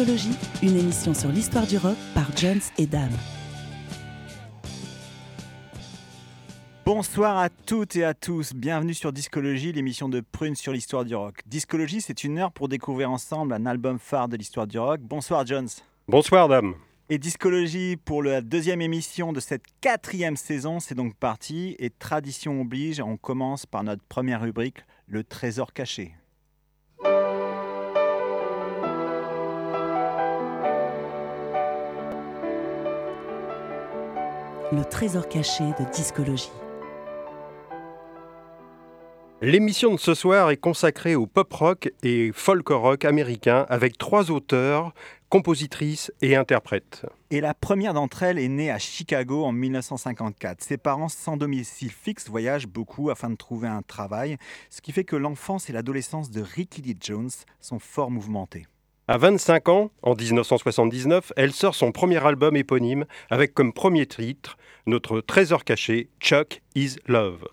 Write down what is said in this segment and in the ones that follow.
Discologie, une émission sur l'histoire du rock par Jones et Dame. Bonsoir à toutes et à tous, bienvenue sur Discologie, l'émission de Prune sur l'histoire du rock. Discologie, c'est une heure pour découvrir ensemble un album phare de l'histoire du rock. Bonsoir Jones. Bonsoir Dame. Et Discologie pour la deuxième émission de cette quatrième saison, c'est donc parti. Et tradition oblige, on commence par notre première rubrique, le trésor caché. Le trésor caché de discologie. L'émission de ce soir est consacrée au pop rock et folk rock américain avec trois auteurs, compositrices et interprètes. Et la première d'entre elles est née à Chicago en 1954. Ses parents sans domicile fixe voyagent beaucoup afin de trouver un travail, ce qui fait que l'enfance et l'adolescence de Ricky Lee Jones sont fort mouvementées. À 25 ans, en 1979, elle sort son premier album éponyme avec comme premier titre notre trésor caché, Chuck is Love.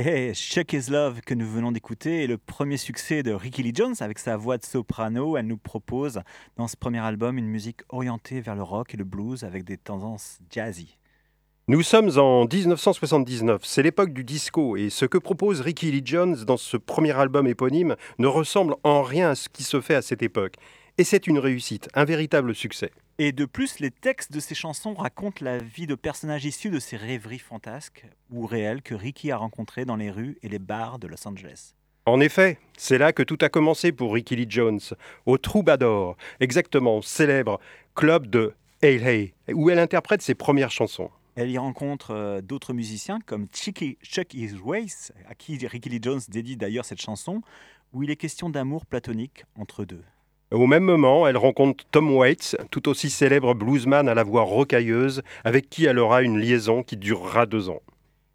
Et Chuck Is Love que nous venons d'écouter est le premier succès de Ricky Lee Jones avec sa voix de soprano. Elle nous propose dans ce premier album une musique orientée vers le rock et le blues avec des tendances jazzy. Nous sommes en 1979, c'est l'époque du disco et ce que propose Ricky Lee Jones dans ce premier album éponyme ne ressemble en rien à ce qui se fait à cette époque. Et c'est une réussite, un véritable succès. Et de plus, les textes de ces chansons racontent la vie de personnages issus de ces rêveries fantasques ou réelles que Ricky a rencontrées dans les rues et les bars de Los Angeles. En effet, c'est là que tout a commencé pour Ricky Lee Jones, au Troubadour, exactement, célèbre club de Hey Hey, où elle interprète ses premières chansons. Elle y rencontre euh, d'autres musiciens comme Chicky, Chuck E. Weiss, à qui Ricky Lee Jones dédie d'ailleurs cette chanson, où il est question d'amour platonique entre deux. Au même moment, elle rencontre Tom Waits, tout aussi célèbre bluesman à la voix rocailleuse, avec qui elle aura une liaison qui durera deux ans.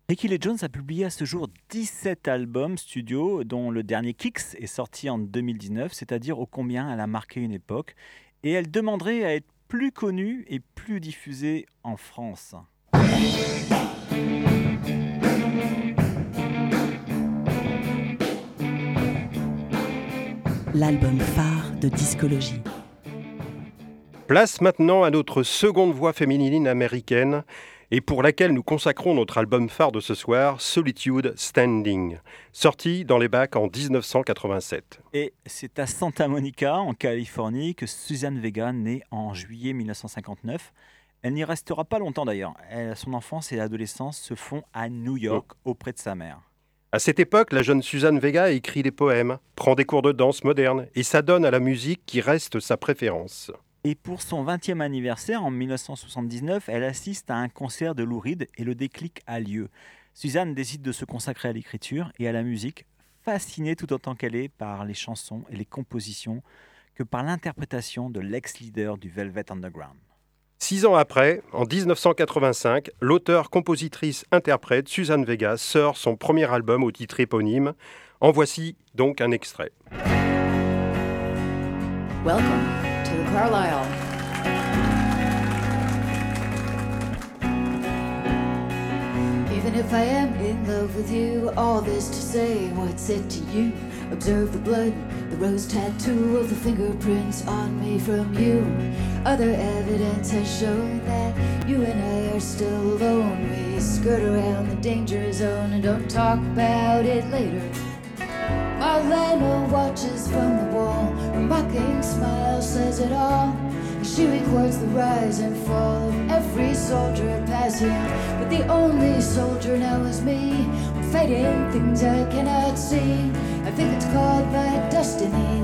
Ricky Lee Jones a publié à ce jour 17 albums studio, dont le dernier Kicks est sorti en 2019, c'est-à-dire ô combien elle a marqué une époque, et elle demanderait à être plus connue et plus diffusée en France. L'album phare de discologie. Place maintenant à notre seconde voix féminine américaine et pour laquelle nous consacrons notre album phare de ce soir, Solitude Standing, sorti dans les bacs en 1987. Et c'est à Santa Monica, en Californie, que Suzanne Vega naît en juillet 1959. Elle n'y restera pas longtemps d'ailleurs. Son enfance et l'adolescence se font à New York, auprès de sa mère. À cette époque, la jeune Suzanne Vega écrit des poèmes, prend des cours de danse moderne et s'adonne à la musique qui reste sa préférence. Et pour son 20e anniversaire, en 1979, elle assiste à un concert de Lou Reed et le déclic a lieu. Suzanne décide de se consacrer à l'écriture et à la musique, fascinée tout autant qu'elle est par les chansons et les compositions que par l'interprétation de l'ex-leader du Velvet Underground. Six ans après, en 1985, l'auteur, compositrice, interprète Suzanne Vega sort son premier album au titre éponyme. En voici donc un extrait. Welcome to the Carlisle. Even if I am in love with you, all this to say, what's it to you? Observe the blood, the rose tattoo of the fingerprints on me from you. Other evidence has shown that you and I are still alone. We skirt around the danger zone and don't talk about it later. Marlena watches from the wall, her mocking smile says it all. She records the rise and fall of every soldier passing. But the only soldier now is me, fighting things I cannot see. I think it's called my destiny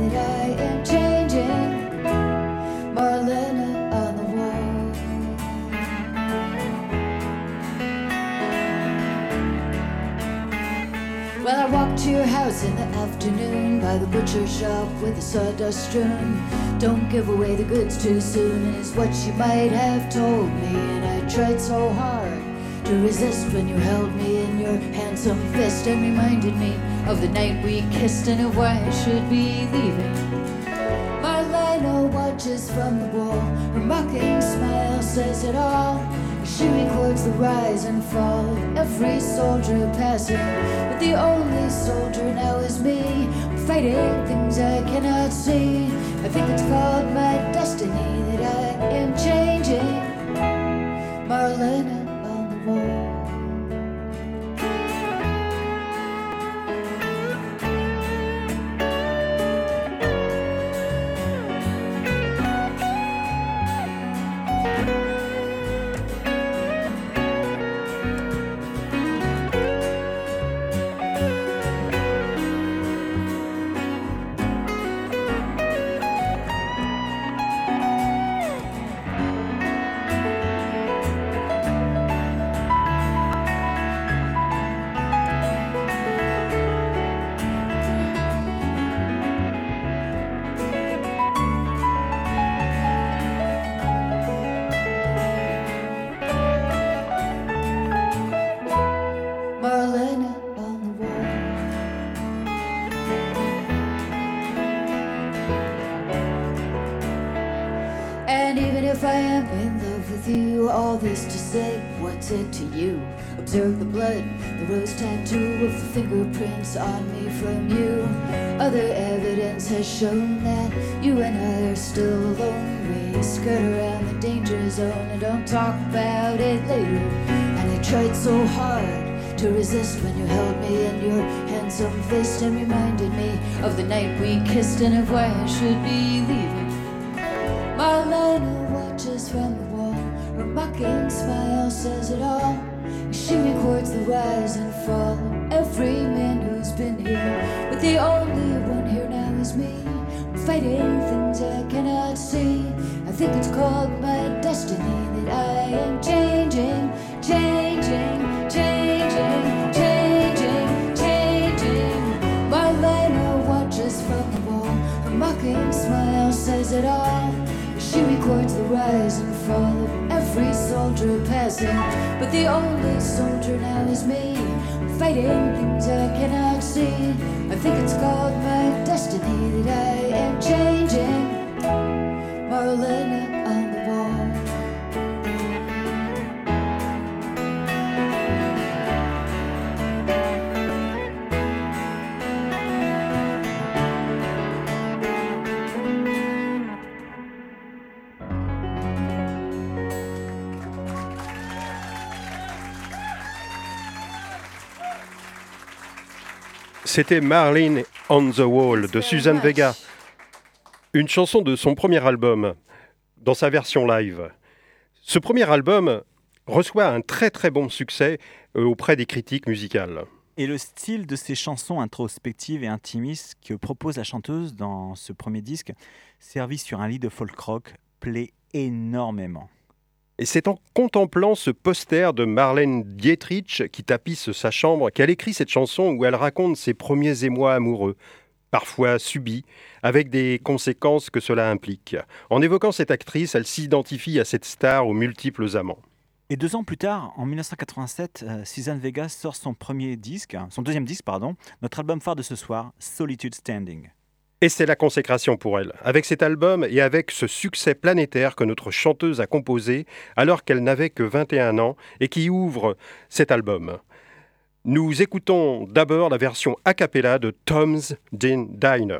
Well, I walked to your house in the afternoon by the butcher shop with the sawdust strewn. Don't give away the goods too soon is what you might have told me. And I tried so hard to resist when you held me in your handsome fist and reminded me of the night we kissed and of why I should be leaving. Marlena watches from the wall. Her mocking smile says it all. She records the rise and fall of every soldier passing. The only soldier now is me, fighting things I cannot see. I think it's called my destiny that I am changing. Marlena on the wall. If I am in love with you, all this to say, what's it to you? Observe the blood, the rose tattoo of the fingerprints on me from you. Other evidence has shown that you and I are still alone. We skirt around the danger zone and don't talk about it later. And I tried so hard to resist when you held me in your handsome fist and reminded me of the night we kissed and of why I should be leaving. It all. She records the rise and fall of every man who's been here. But the only one here now is me, fighting things I cannot see. I think it's called my destiny that I am changing, changing, changing, changing, changing. Marlena watches from the wall, her mocking smile says it all. She records the rise and fall soldier passing. But the only soldier now is me, fighting things I cannot see. I think it's called my destiny that I am changing. Marlena C'était Marlene on the Wall de Suzanne Vega, une chanson de son premier album, dans sa version live. Ce premier album reçoit un très très bon succès euh, auprès des critiques musicales. Et le style de ces chansons introspectives et intimistes que propose la chanteuse dans ce premier disque, servi sur un lit de folk rock, plaît énormément. Et c'est en contemplant ce poster de Marlène Dietrich qui tapisse sa chambre qu'elle écrit cette chanson où elle raconte ses premiers émois amoureux, parfois subis, avec des conséquences que cela implique. En évoquant cette actrice, elle s'identifie à cette star aux multiples amants. Et deux ans plus tard, en 1987, euh, Suzanne Vega sort son premier disque, son deuxième disque, pardon, notre album phare de ce soir, Solitude Standing. Et c'est la consécration pour elle, avec cet album et avec ce succès planétaire que notre chanteuse a composé alors qu'elle n'avait que 21 ans et qui ouvre cet album. Nous écoutons d'abord la version a cappella de Tom's Din Diner.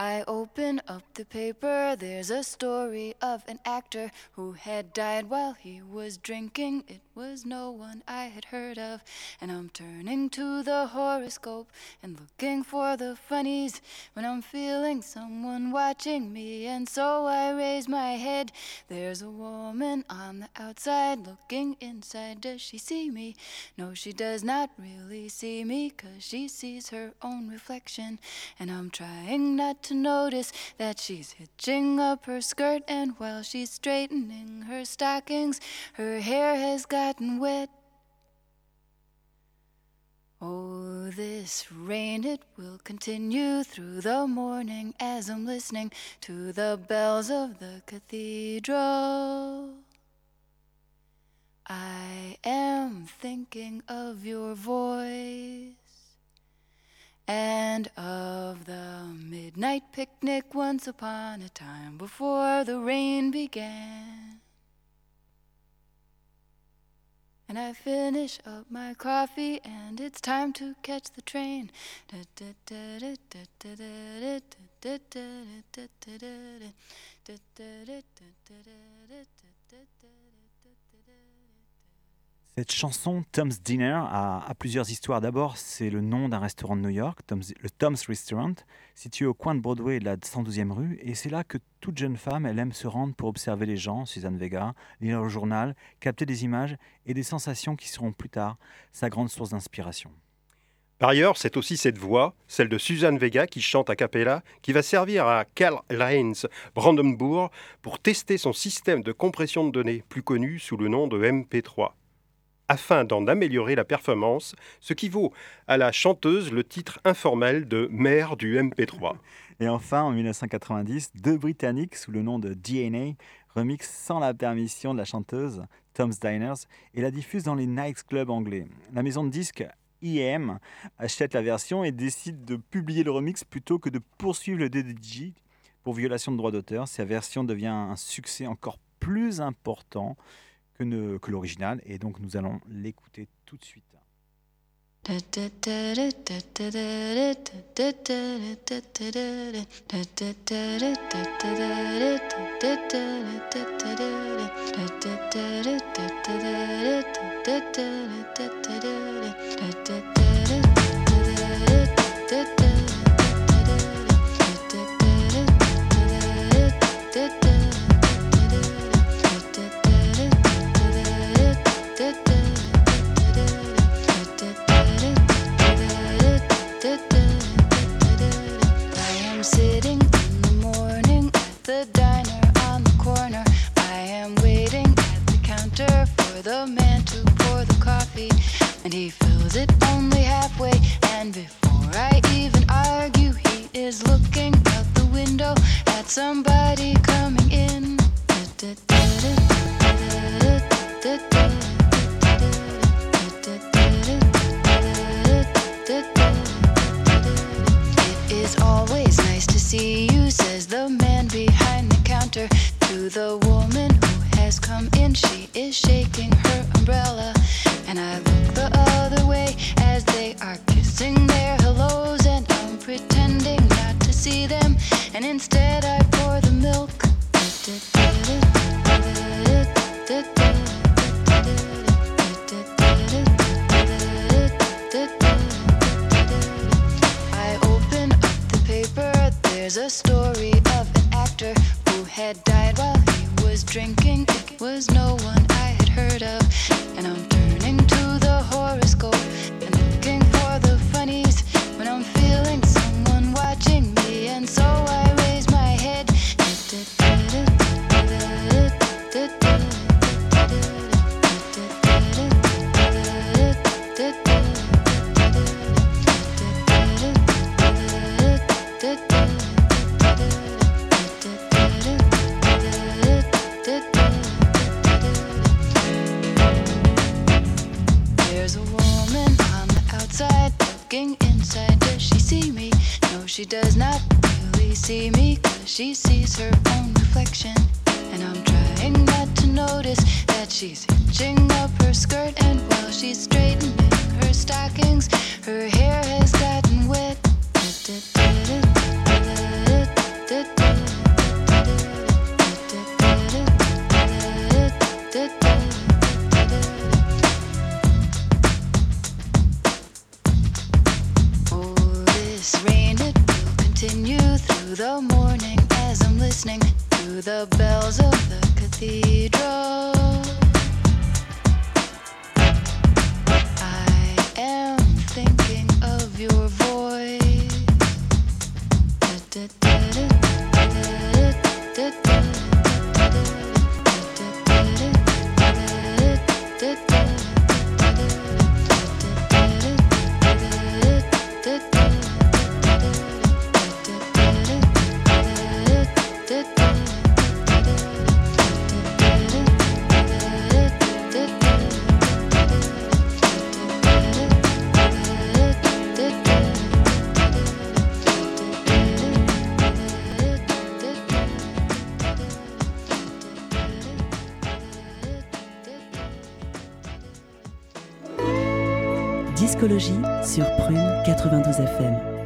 I open up the paper. There's a story of an actor who had died while he was drinking. It was no one I had heard of. And I'm turning to the horoscope and looking for the funnies when I'm feeling someone watching me. And so I raise my head. There's a woman on the outside looking inside. Does she see me? No, she does not really see me because she sees her own reflection. And I'm trying not to notice that she's hitching up her skirt, and while she's straightening her stockings, her hair has gotten wet. Oh, this rain, it will continue through the morning as I'm listening to the bells of the cathedral. I am thinking of your voice and of the midnight picnic once upon a time before the rain began. And I finish up my coffee, and it's time to catch the train. Cette chanson, Tom's Dinner, a, plusieurs histoires. D'abord, c'est le nom d'un restaurant de New York, le Tom's Restaurant, situé au coin de Broadway de la 112e rue. Et c'est là que toute jeune femme, elle aime se rendre pour observer les gens, Suzanne Vega, lire le journal, capter des images et des sensations qui seront plus tard sa grande source d'inspiration. Par ailleurs, c'est aussi cette voix, celle de Suzanne Vega qui chante a cappella, qui va servir à Carl Heinz Brandenburg pour tester son système de compression de données, plus connu sous le nom de MP3, afin d'en améliorer la performance, ce qui vaut à la chanteuse le titre informel de mère du MP3. Et enfin, en 1990, deux Britanniques sous le nom de DNA remixent sans la permission de la chanteuse Tom's Diners et la diffusent dans les nightclubs anglais. La maison de disques IM achète la version et décide de publier le remix plutôt que de poursuivre le DDJ pour violation de droit d'auteur. Sa version devient un succès encore plus important que, l'original et donc nous allons l'écouter tout de suite. it only halfway. And before I even argue, he is looking out the window at somebody coming in. It is always nice to see you, says the man behind the counter to the There's a story of an actor who had died while he was drinking. It was no one I had heard of. And I'm turning to the horoscope she sees her own reflection. And I'm trying not to notice that she's Sur Prune 92 FM.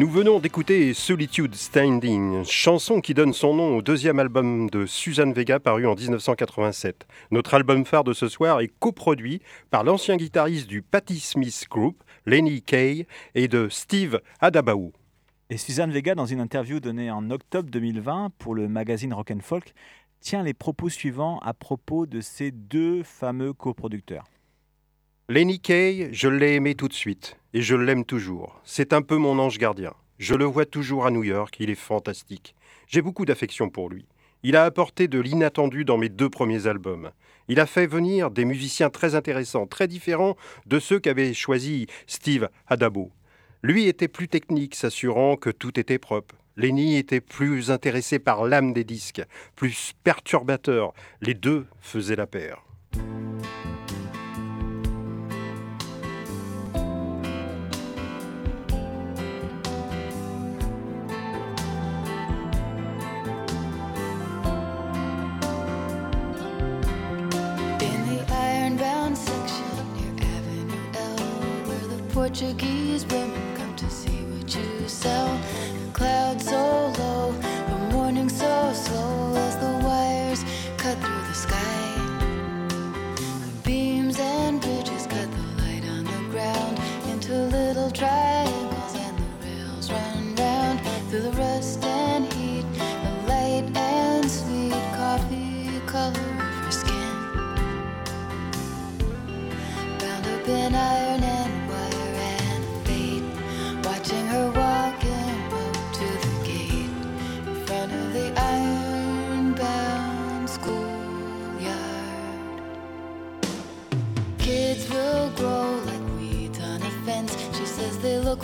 Nous venons d'écouter Solitude Standing, chanson qui donne son nom au deuxième album de Suzanne Vega paru en 1987. Notre album phare de ce soir est coproduit par l'ancien guitariste du Patti Smith Group, Lenny Kay, et de Steve Adabaou. Et Suzanne Vega, dans une interview donnée en octobre 2020 pour le magazine Rock and Folk, tient les propos suivants à propos de ces deux fameux coproducteurs. Lenny Kay, je l'ai aimé tout de suite et je l'aime toujours. C'est un peu mon ange gardien. Je le vois toujours à New York, il est fantastique. J'ai beaucoup d'affection pour lui. Il a apporté de l'inattendu dans mes deux premiers albums. Il a fait venir des musiciens très intéressants, très différents de ceux qu'avait choisi Steve Adabo. Lui était plus technique, s'assurant que tout était propre. Lenny était plus intéressé par l'âme des disques, plus perturbateur. Les deux faisaient la paire.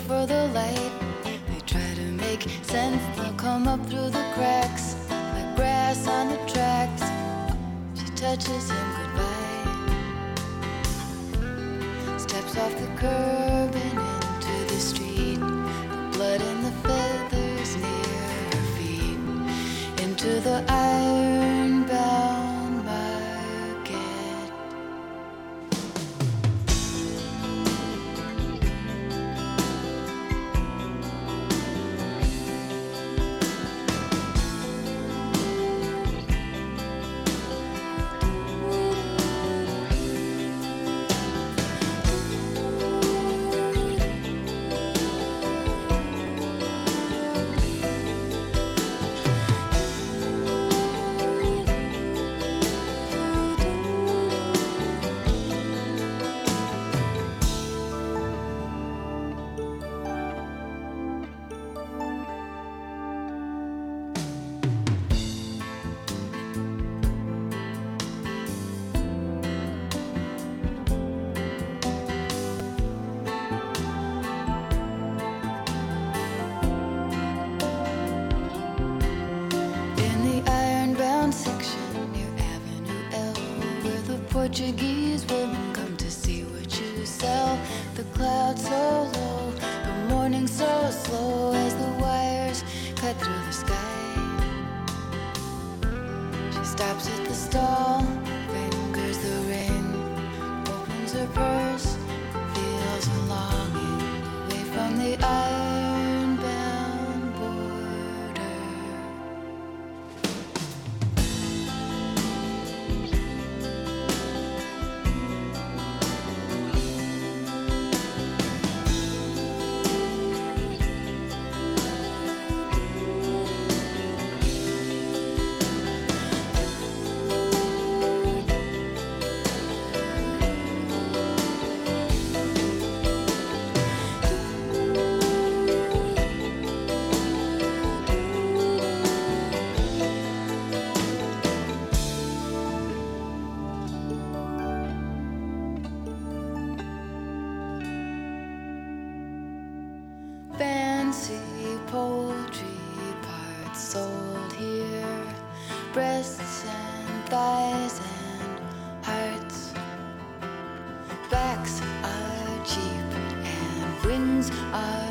For the light. They try to make sense. They'll come up through the cracks like grass on the tracks. She touches him goodbye steps off the curb and into the street. The blood and the feathers near her feet. Into the iron-bound I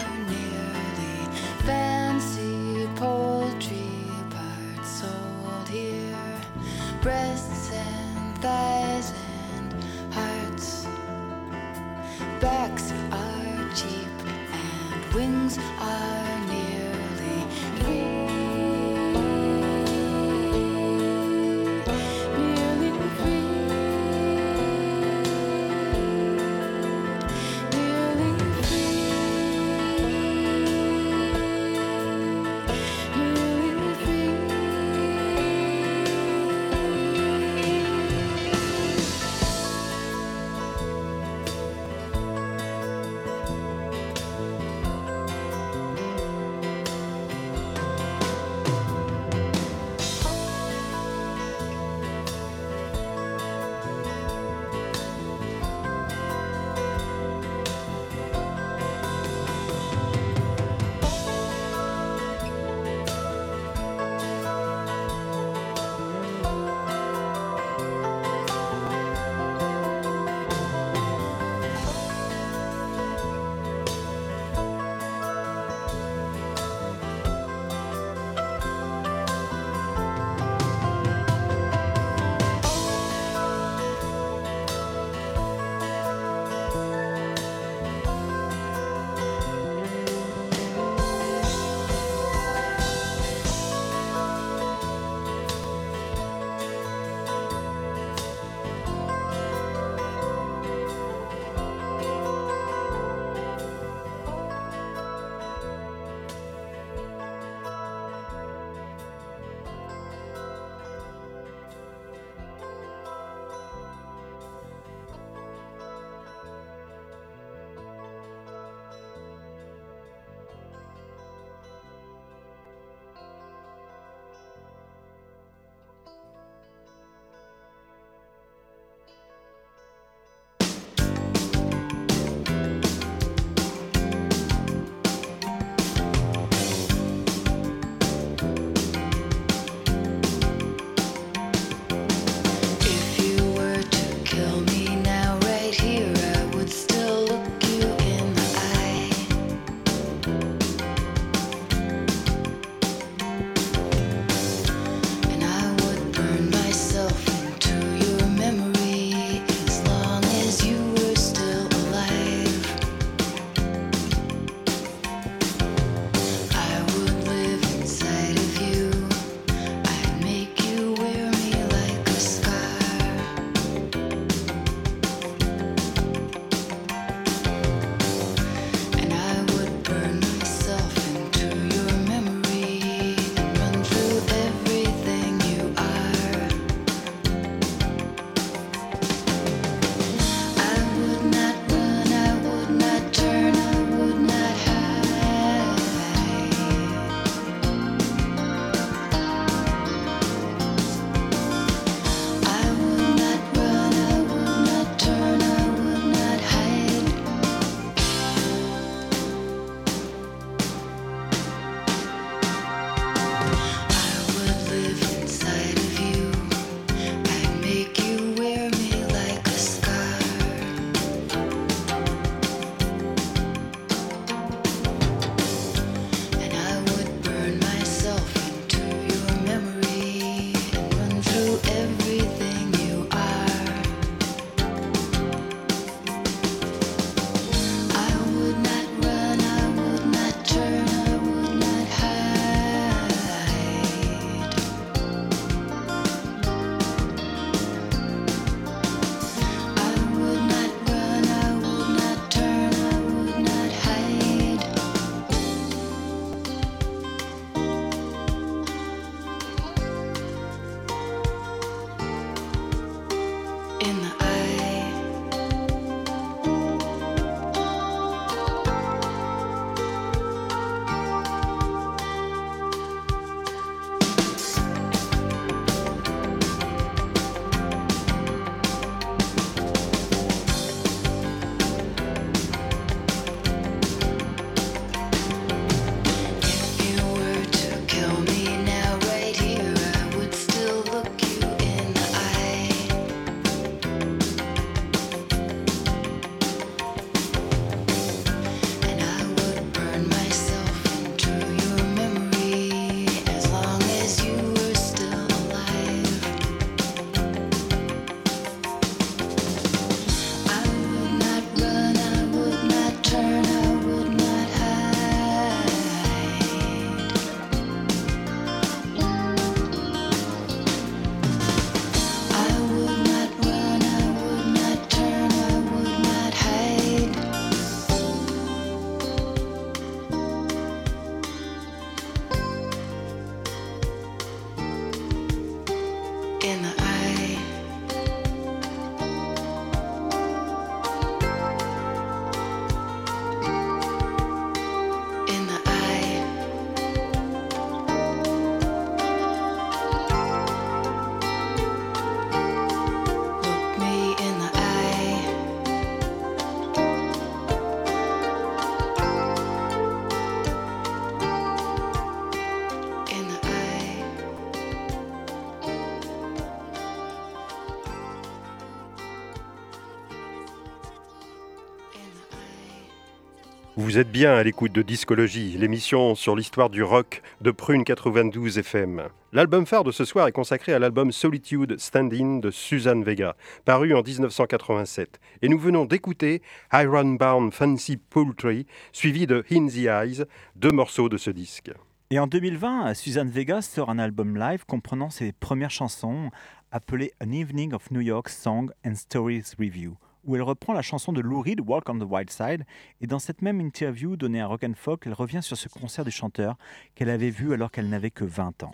Vous êtes bien à l'écoute de Discologie, l'émission sur l'histoire du rock de Prune 92 FM. L'album phare de ce soir est consacré à l'album Solitude Standing de Suzanne Vega, paru en 1987. Et nous venons d'écouter Iron Bound Fancy Poultry, suivi de In the Eyes, deux morceaux de ce disque. Et en 2020, Suzanne Vega sort un album live comprenant ses premières chansons appelé An Evening of New York Song and Stories Review où elle reprend la chanson de Lou Reed, Walk on the Wild Side. Et dans cette même interview donnée à Rock and Folk, elle revient sur ce concert du chanteur qu'elle avait vu alors qu'elle n'avait que 20 ans.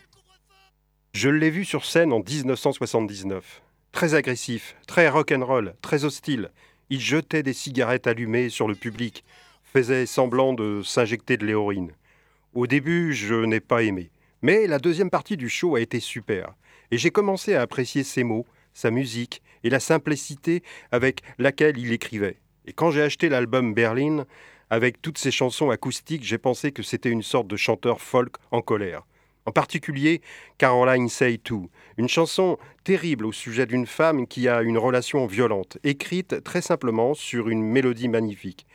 Je l'ai vu sur scène en 1979. Très agressif, très rock and roll, très hostile. Il jetait des cigarettes allumées sur le public, faisait semblant de s'injecter de l'héroïne. Au début, je n'ai pas aimé. Mais la deuxième partie du show a été super. Et j'ai commencé à apprécier ses mots, sa musique et la simplicité avec laquelle il écrivait. Et quand j'ai acheté l'album Berlin, avec toutes ses chansons acoustiques, j'ai pensé que c'était une sorte de chanteur folk en colère. En particulier Caroline Say Too, une chanson terrible au sujet d'une femme qui a une relation violente, écrite très simplement sur une mélodie magnifique.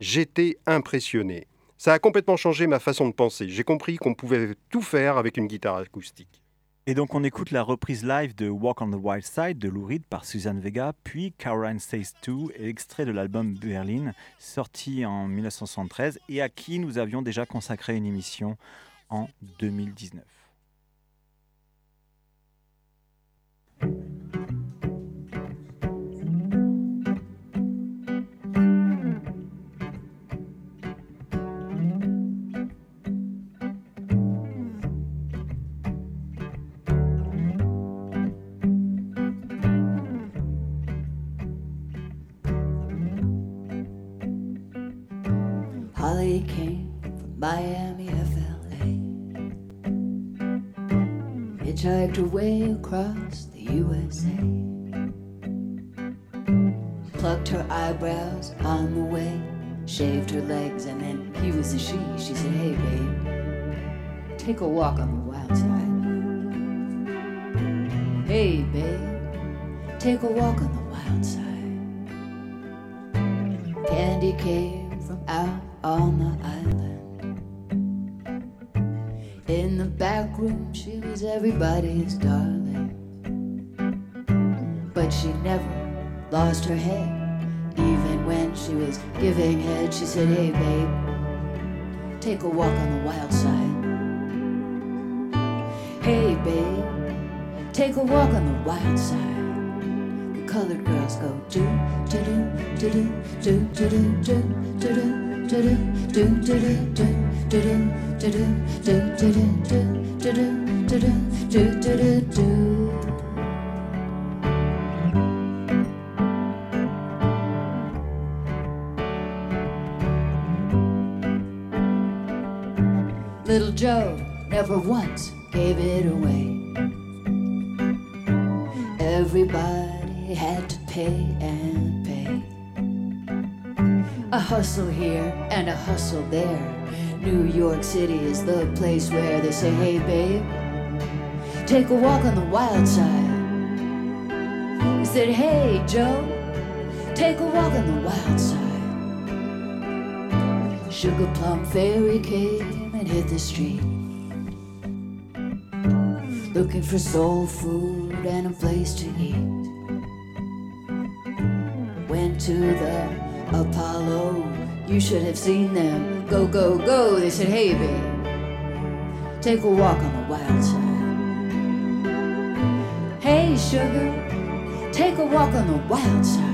J'étais impressionné. Ça a complètement changé ma façon de penser. J'ai compris qu'on pouvait tout faire avec une guitare acoustique. Et donc on écoute la reprise live de Walk on the Wild Side de Lou Reed par Suzanne Vega, puis Caroline Says Too, extrait de l'album Berlin, sorti en 1973 et à qui nous avions déjà consacré une émission en 2019. Her way across the USA. Plucked her eyebrows on the way, shaved her legs, and then he was a she. She said, Hey, babe, take a walk on the wild side. Hey, babe, take a walk on the wild side. Candy came from out on the island. In the back room, she everybody's darling. But she never lost her head. Even when she was giving head, she said, Hey, babe, take a walk on the wild side. Hey, babe, take a walk on the wild side. The colored girls go do, do, do, do, do, do, do, do, do, do, do. Little Joe never once gave it away. Everybody had to pay and pay. A hustle here and a hustle there. New York City is the place where they say, hey babe, take a walk on the wild side. He said, hey Joe, take a walk on the wild side. Sugar Plum Fairy came and hit the street. Looking for soul food and a place to eat. Went to the Apollo. You should have seen them. Go, go, go. They said, hey, babe, take a walk on the wild side. Sugar, take a walk on the wild side.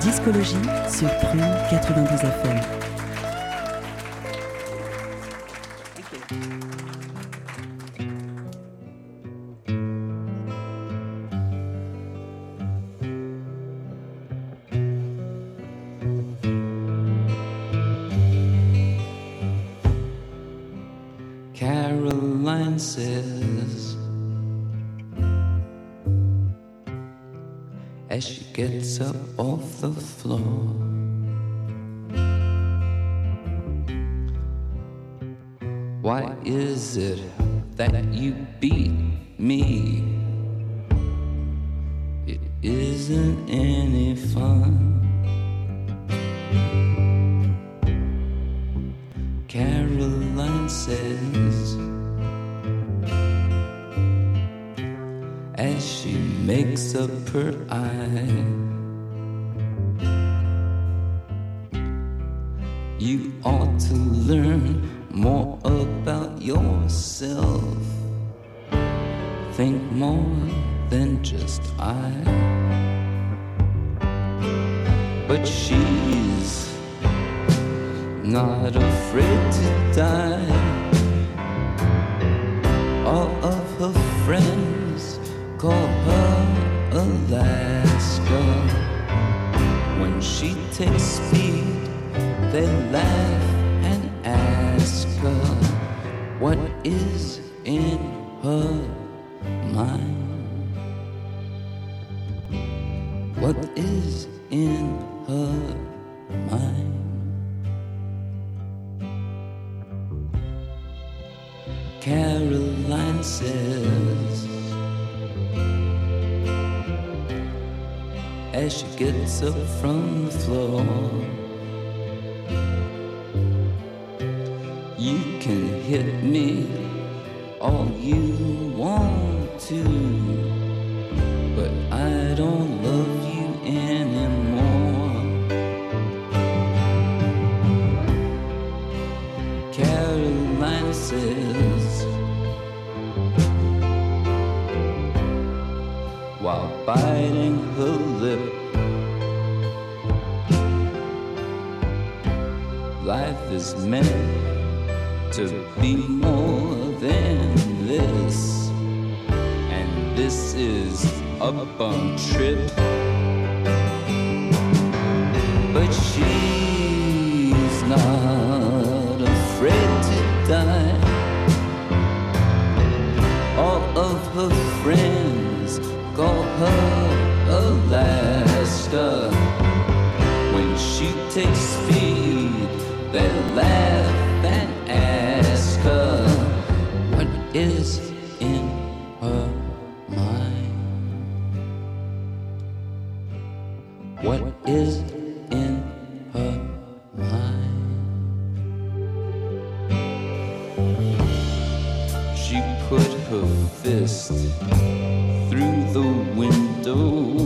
Discologie sur Prune 92 FM. All of her friends call her Alaska. When she takes speed, they laugh and ask her what is in her mind. Up from the floor. You can hit me all her fist through the window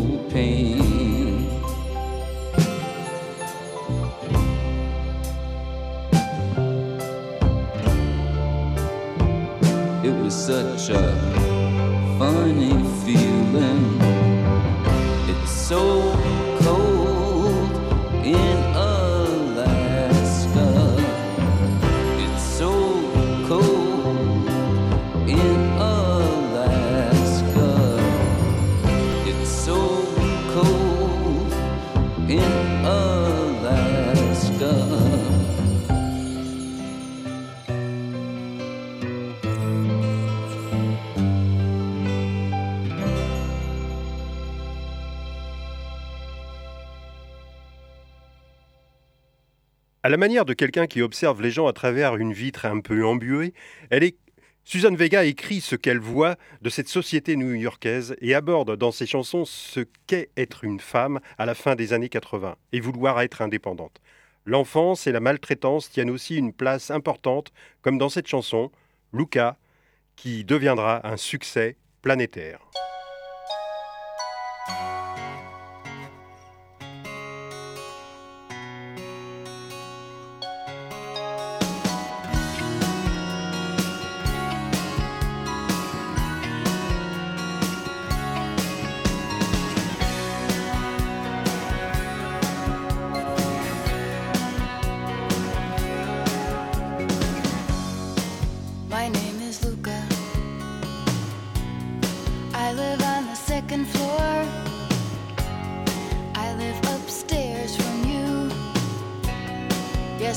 manière de quelqu'un qui observe les gens à travers une vitre un peu embuée, elle est Vega écrit ce qu'elle voit de cette société new-yorkaise et aborde dans ses chansons ce qu'est être une femme à la fin des années 80 et vouloir être indépendante. L'enfance et la maltraitance tiennent aussi une place importante, comme dans cette chanson, Luca, qui deviendra un succès planétaire.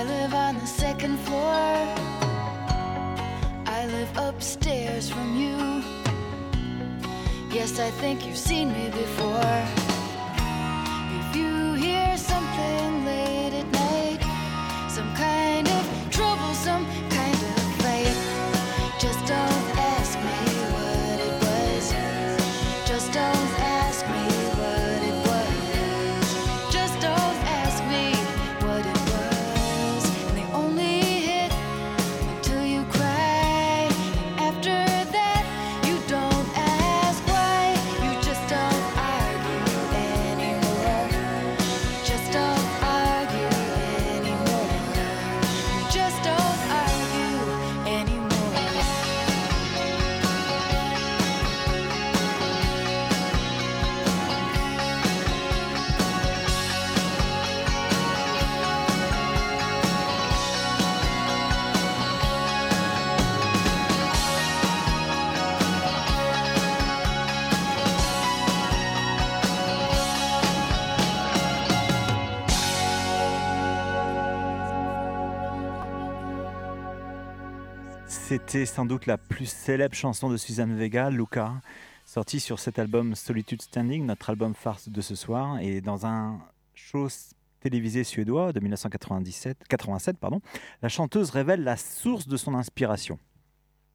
I live on the second floor. I live upstairs from you. Yes, I think you've seen me before. C'était sans doute la plus célèbre chanson de Suzanne Vega, Luca, sortie sur cet album Solitude Standing, notre album farce de ce soir. Et dans un show télévisé suédois de 1997, 87, pardon, la chanteuse révèle la source de son inspiration.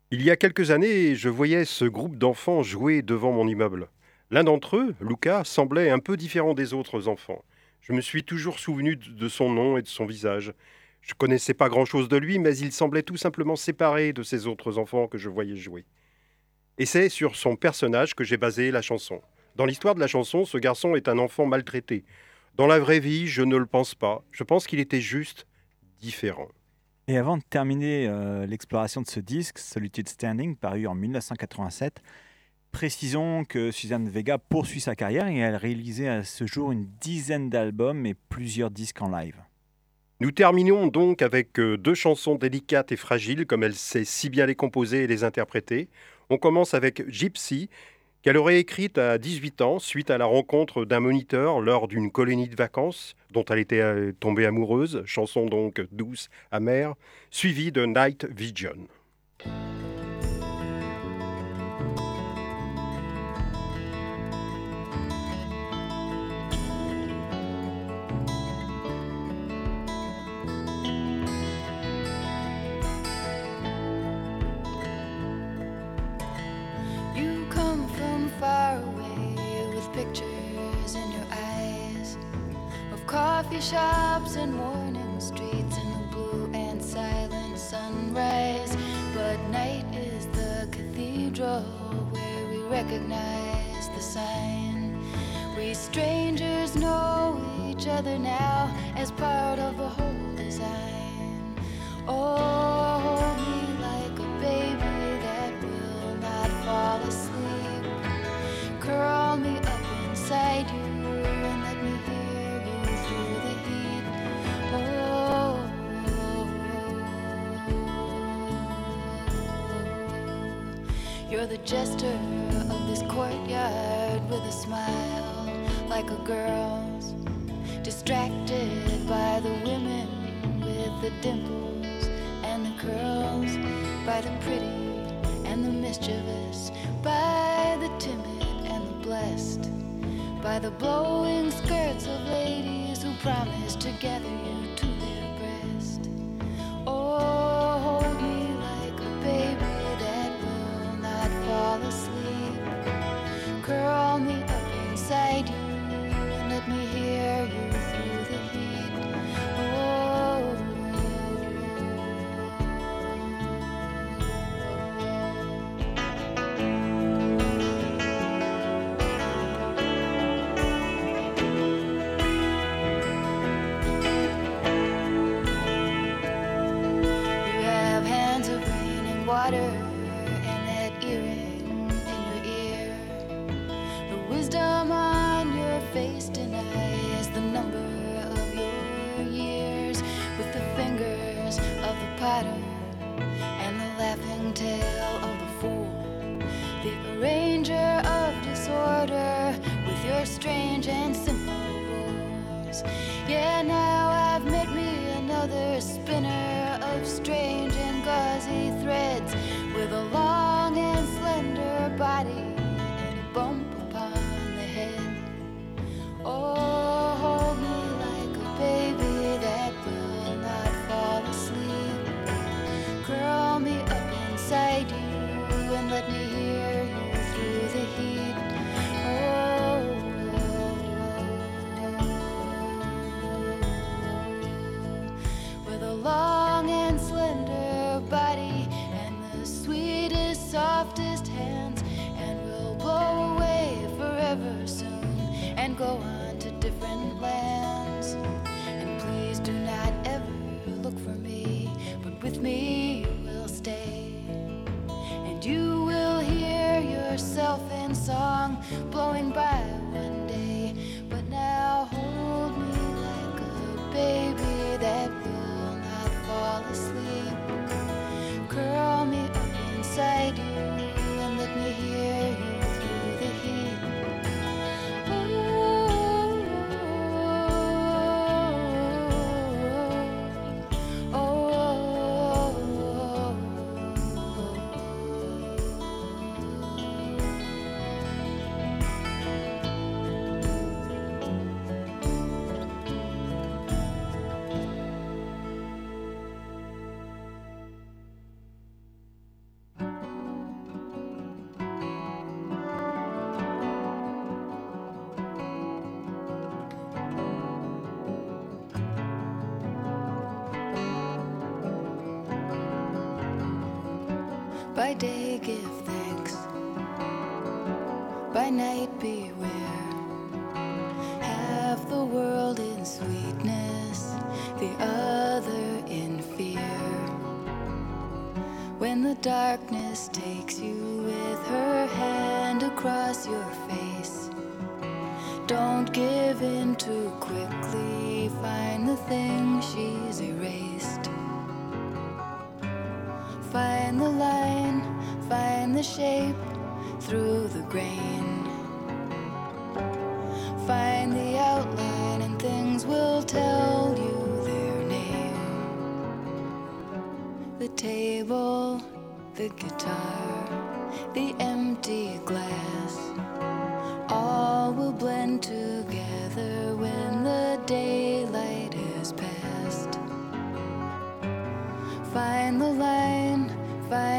Il y a quelques années, je voyais ce groupe d'enfants jouer devant mon immeuble. L'un d'entre eux, Luca, semblait un peu différent des autres enfants. Je me suis toujours souvenu de son nom et de son visage. Je connaissais pas grand-chose de lui, mais il semblait tout simplement séparé de ces autres enfants que je voyais jouer. Et c'est sur son personnage que j'ai basé la chanson. Dans l'histoire de la chanson, ce garçon est un enfant maltraité. Dans la vraie vie, je ne le pense pas. Je pense qu'il était juste différent. Et avant de terminer euh, l'exploration de ce disque, Solitude Standing, paru en 1987, Précisons que Suzanne Vega poursuit sa carrière et elle a réalisé à ce jour une dizaine d'albums et plusieurs disques en live. Nous terminons donc avec euh, deux chansons délicates et fragiles, comme elle sait si bien les composer et les interpréter. On commence avec Gypsy, qu'elle aurait écrite à 18 ans suite à la rencontre d'un moniteur lors d'une colonie de vacances dont elle était euh, tombée amoureuse, chanson donc douce, amère, suivie de Night Vision. Coffee shops and morning streets and the blue and silent sunrise. But night is the cathedral where we recognize the sign. We strangers know each other now as part of a whole design. Oh, hold me like a baby that will not fall asleep. Curl me up inside you you're the jester of this courtyard with a smile like a girl's. Distracted by the women with the dimples and the curls, by the pretty and the mischievous, by the timid and the blessed, by the blowing skirts of ladies who promise to gather you to with me will stay. And you will hear yourself in song blowing by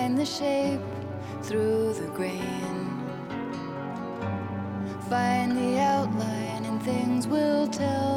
find the shape through the grain. Find the outline, and things will tell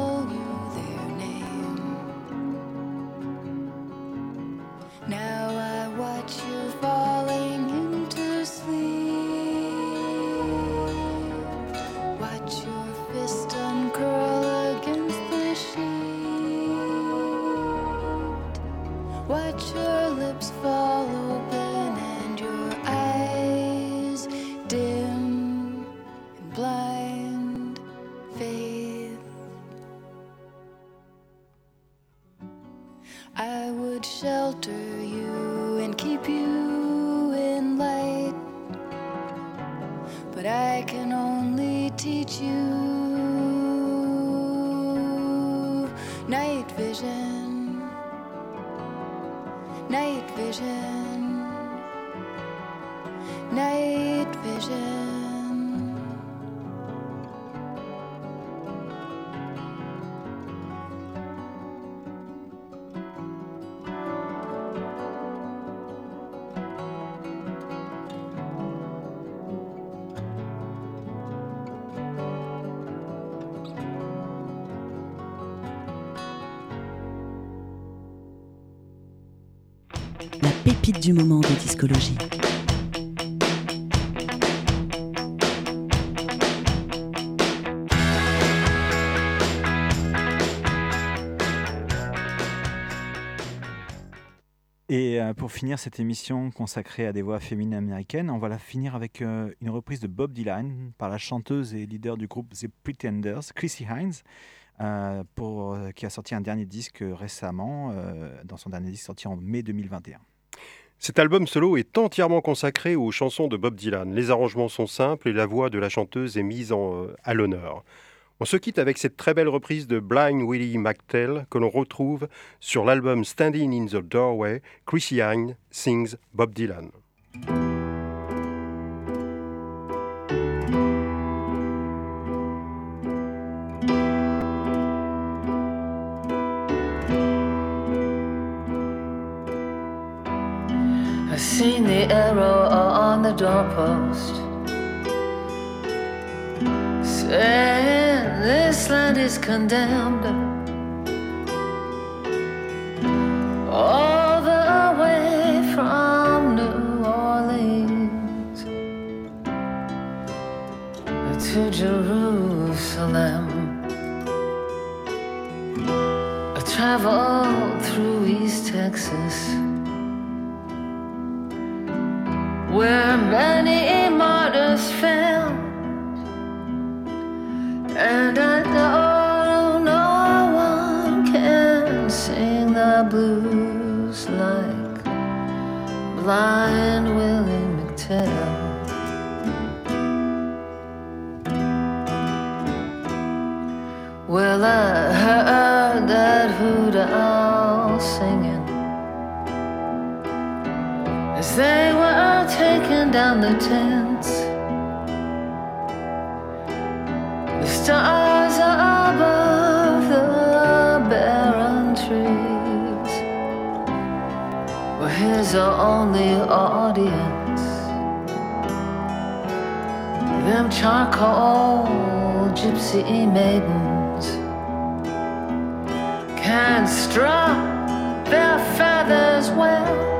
Du moment de discologie. Et euh, pour finir cette émission consacrée à des voix féminines américaines, on va la finir avec euh, une reprise de Bob Dylan par la chanteuse et leader du groupe The Pretenders, Chrissy Hines, euh, pour, qui a sorti un dernier disque récemment, dans son dernier disque sorti en mai 2021. Cet album solo est entièrement consacré aux chansons de Bob Dylan. Les arrangements sont simples et la voix de la chanteuse est mise euh, à l'honneur. On se quitte avec cette très belle reprise de Blind Willie McTell que l'on retrouve sur l'album Standing in the Doorway. Chrissy Hine sings Bob Dylan. The doorpost saying this land is condemned. All the way from New Orleans to Jerusalem. I traveled through East Texas where many martyrs fell. And I know no one can sing the blues like blind Willie McTell. Well, I heard that hoot owl singing as they down the tents. The stars are above the barren trees were his are only audience. Them charcoal gypsy maidens can't strut their feathers well.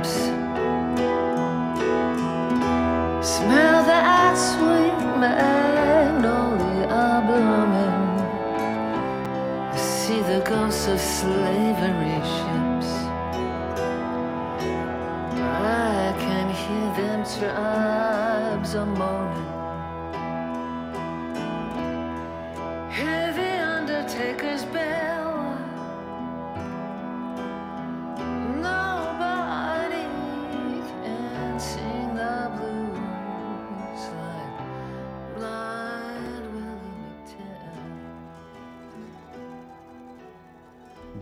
Smell that sweet magnolia blooming. I see the ghosts of slavery ships. I can hear them tribes a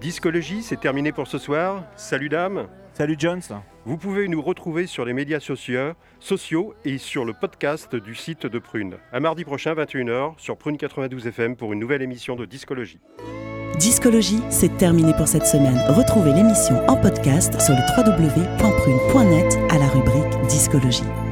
Discologie, c'est terminé pour ce soir. Salut dames. Salut Jones. Vous pouvez nous retrouver sur les médias sociaux, sociaux et sur le podcast du site de Prune. À mardi prochain, 21h, sur Prune 92 FM pour une nouvelle émission de Discologie. Discologie, c'est terminé pour cette semaine. Retrouvez l'émission en podcast sur le www.prune.net à la rubrique Discologie.